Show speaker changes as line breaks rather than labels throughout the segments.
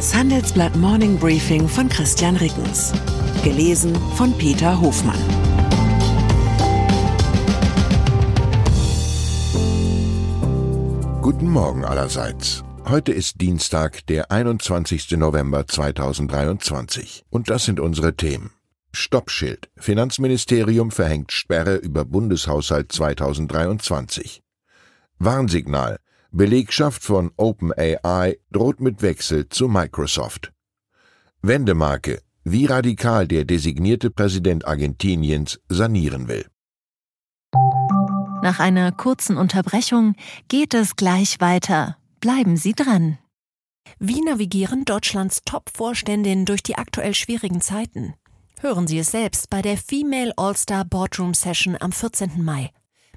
Das Handelsblatt Morning Briefing von Christian Rickens. Gelesen von Peter Hofmann.
Guten Morgen allerseits. Heute ist Dienstag, der 21. November 2023. Und das sind unsere Themen. Stoppschild. Finanzministerium verhängt Sperre über Bundeshaushalt 2023. Warnsignal. Belegschaft von OpenAI droht mit Wechsel zu Microsoft. Wendemarke, wie radikal der designierte Präsident Argentiniens sanieren will.
Nach einer kurzen Unterbrechung geht es gleich weiter. Bleiben Sie dran. Wie navigieren Deutschlands Top-Vorständinnen durch die aktuell schwierigen Zeiten? Hören Sie es selbst bei der Female All-Star Boardroom Session am 14. Mai.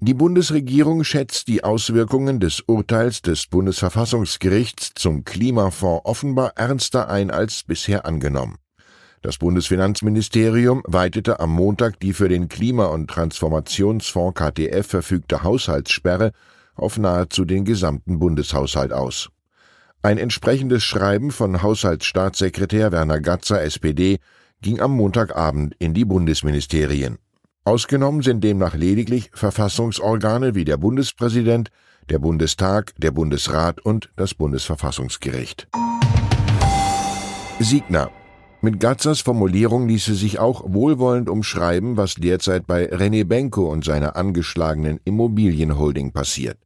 die Bundesregierung schätzt die Auswirkungen des Urteils des Bundesverfassungsgerichts zum Klimafonds offenbar ernster ein als bisher angenommen. Das Bundesfinanzministerium weitete am Montag die für den Klima- und Transformationsfonds KTF verfügte Haushaltssperre auf nahezu den gesamten Bundeshaushalt aus. Ein entsprechendes Schreiben von Haushaltsstaatssekretär Werner Gatzer SPD ging am Montagabend in die Bundesministerien. Ausgenommen sind demnach lediglich Verfassungsorgane wie der Bundespräsident, der Bundestag, der Bundesrat und das Bundesverfassungsgericht. Signa. Mit Gatzers Formulierung ließe sich auch wohlwollend umschreiben, was derzeit bei René Benko und seiner angeschlagenen Immobilienholding passiert.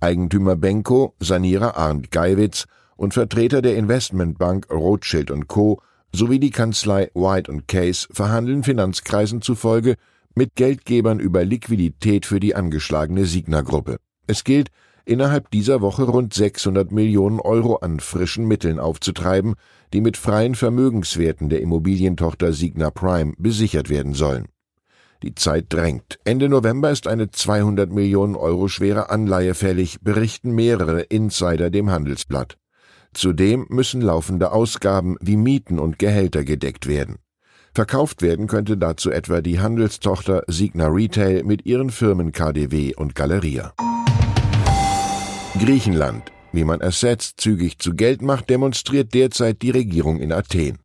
Eigentümer Benko, Sanierer Arndt Geiwitz und Vertreter der Investmentbank Rothschild Co. sowie die Kanzlei White Case verhandeln Finanzkreisen zufolge mit Geldgebern über Liquidität für die angeschlagene Signa-Gruppe. Es gilt, innerhalb dieser Woche rund 600 Millionen Euro an frischen Mitteln aufzutreiben, die mit freien Vermögenswerten der Immobilientochter Signa Prime besichert werden sollen. Die Zeit drängt. Ende November ist eine 200 Millionen Euro schwere Anleihe fällig, berichten mehrere Insider dem Handelsblatt. Zudem müssen laufende Ausgaben wie Mieten und Gehälter gedeckt werden. Verkauft werden könnte dazu etwa die Handelstochter Signa Retail mit ihren Firmen KDW und Galeria. Griechenland. Wie man Assets zügig zu Geld macht, demonstriert derzeit die Regierung in Athen.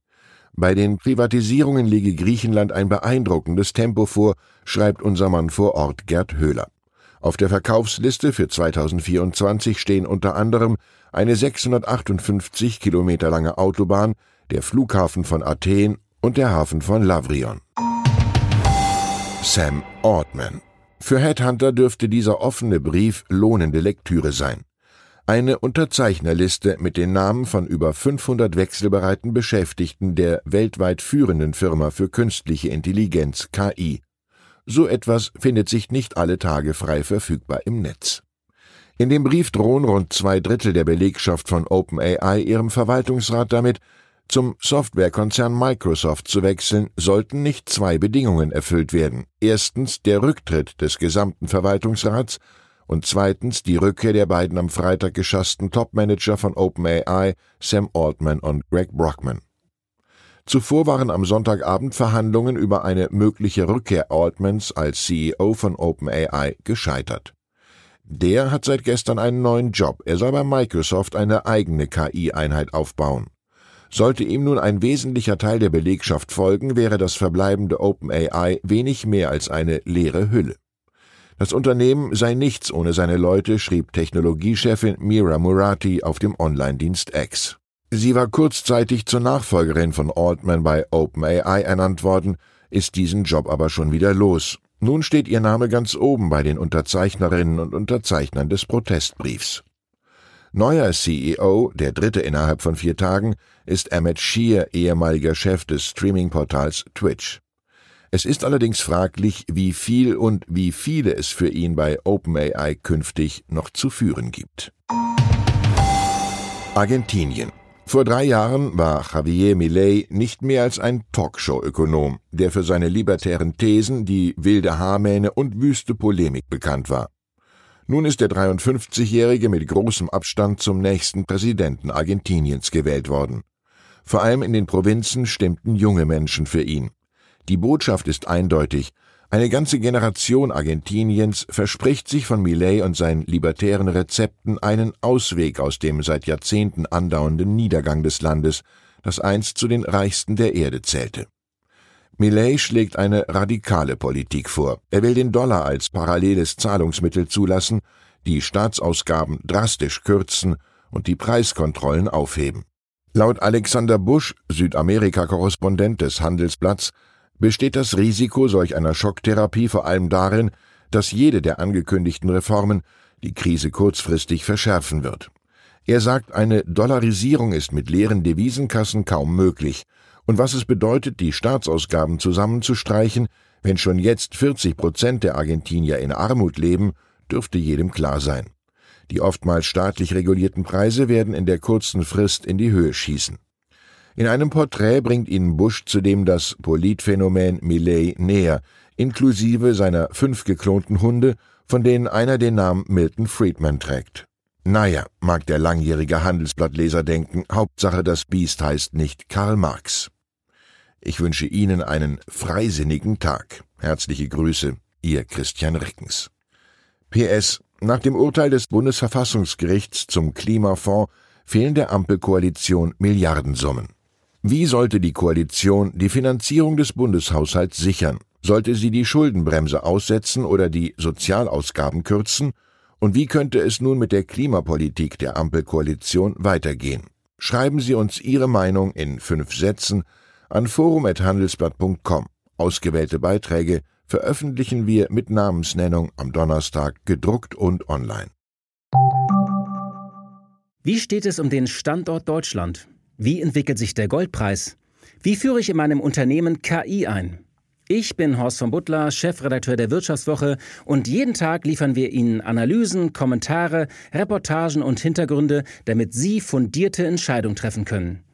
Bei den Privatisierungen lege Griechenland ein beeindruckendes Tempo vor, schreibt unser Mann vor Ort Gerd Höhler. Auf der Verkaufsliste für 2024 stehen unter anderem eine 658 Kilometer lange Autobahn, der Flughafen von Athen und der Hafen von Lavrion. Sam Ortman. Für Headhunter dürfte dieser offene Brief lohnende Lektüre sein. Eine Unterzeichnerliste mit den Namen von über 500 wechselbereiten Beschäftigten der weltweit führenden Firma für künstliche Intelligenz KI. So etwas findet sich nicht alle Tage frei verfügbar im Netz. In dem Brief drohen rund zwei Drittel der Belegschaft von OpenAI ihrem Verwaltungsrat damit, zum Softwarekonzern Microsoft zu wechseln, sollten nicht zwei Bedingungen erfüllt werden. Erstens der Rücktritt des gesamten Verwaltungsrats und zweitens die Rückkehr der beiden am Freitag geschassten Topmanager von OpenAI, Sam Altman und Greg Brockman. Zuvor waren am Sonntagabend Verhandlungen über eine mögliche Rückkehr Altmans als CEO von OpenAI gescheitert. Der hat seit gestern einen neuen Job. Er soll bei Microsoft eine eigene KI-Einheit aufbauen. Sollte ihm nun ein wesentlicher Teil der Belegschaft folgen, wäre das verbleibende OpenAI wenig mehr als eine leere Hülle. Das Unternehmen sei nichts ohne seine Leute, schrieb Technologiechefin Mira Murati auf dem Online-Dienst X. Sie war kurzzeitig zur Nachfolgerin von Altman bei OpenAI ernannt worden, ist diesen Job aber schon wieder los. Nun steht ihr Name ganz oben bei den Unterzeichnerinnen und Unterzeichnern des Protestbriefs. Neuer CEO, der dritte innerhalb von vier Tagen, ist Emmett Shear, ehemaliger Chef des Streaming-Portals Twitch. Es ist allerdings fraglich, wie viel und wie viele es für ihn bei OpenAI künftig noch zu führen gibt. Argentinien. Vor drei Jahren war Javier Milei nicht mehr als ein Talkshow-Ökonom, der für seine libertären Thesen, die wilde Haarmähne und wüste Polemik bekannt war. Nun ist der 53-Jährige mit großem Abstand zum nächsten Präsidenten Argentiniens gewählt worden. Vor allem in den Provinzen stimmten junge Menschen für ihn. Die Botschaft ist eindeutig. Eine ganze Generation Argentiniens verspricht sich von Millet und seinen libertären Rezepten einen Ausweg aus dem seit Jahrzehnten andauernden Niedergang des Landes, das einst zu den reichsten der Erde zählte. Millet schlägt eine radikale Politik vor. Er will den Dollar als paralleles Zahlungsmittel zulassen, die Staatsausgaben drastisch kürzen und die Preiskontrollen aufheben. Laut Alexander Busch, Südamerika-Korrespondent des Handelsblatts, besteht das Risiko solch einer Schocktherapie vor allem darin, dass jede der angekündigten Reformen die Krise kurzfristig verschärfen wird. Er sagt, eine Dollarisierung ist mit leeren Devisenkassen kaum möglich, und was es bedeutet, die Staatsausgaben zusammenzustreichen, wenn schon jetzt 40 Prozent der Argentinier in Armut leben, dürfte jedem klar sein. Die oftmals staatlich regulierten Preise werden in der kurzen Frist in die Höhe schießen. In einem Porträt bringt ihnen Bush zudem das Politphänomen Millet näher, inklusive seiner fünf geklonten Hunde, von denen einer den Namen Milton Friedman trägt. Naja, mag der langjährige Handelsblattleser denken, Hauptsache das Biest heißt nicht Karl Marx. Ich wünsche Ihnen einen freisinnigen Tag. Herzliche Grüße, Ihr Christian Rickens. PS. Nach dem Urteil des Bundesverfassungsgerichts zum Klimafonds fehlen der Ampelkoalition Milliardensummen. Wie sollte die Koalition die Finanzierung des Bundeshaushalts sichern? Sollte sie die Schuldenbremse aussetzen oder die Sozialausgaben kürzen? Und wie könnte es nun mit der Klimapolitik der Ampelkoalition weitergehen? Schreiben Sie uns Ihre Meinung in fünf Sätzen an forum.handelsblatt.com. Ausgewählte Beiträge veröffentlichen wir mit Namensnennung am Donnerstag gedruckt und online.
Wie steht es um den Standort Deutschland? Wie entwickelt sich der Goldpreis? Wie führe ich in meinem Unternehmen KI ein? Ich bin Horst von Butler, Chefredakteur der Wirtschaftswoche und jeden Tag liefern wir Ihnen Analysen, Kommentare, Reportagen und Hintergründe, damit Sie fundierte Entscheidungen treffen können.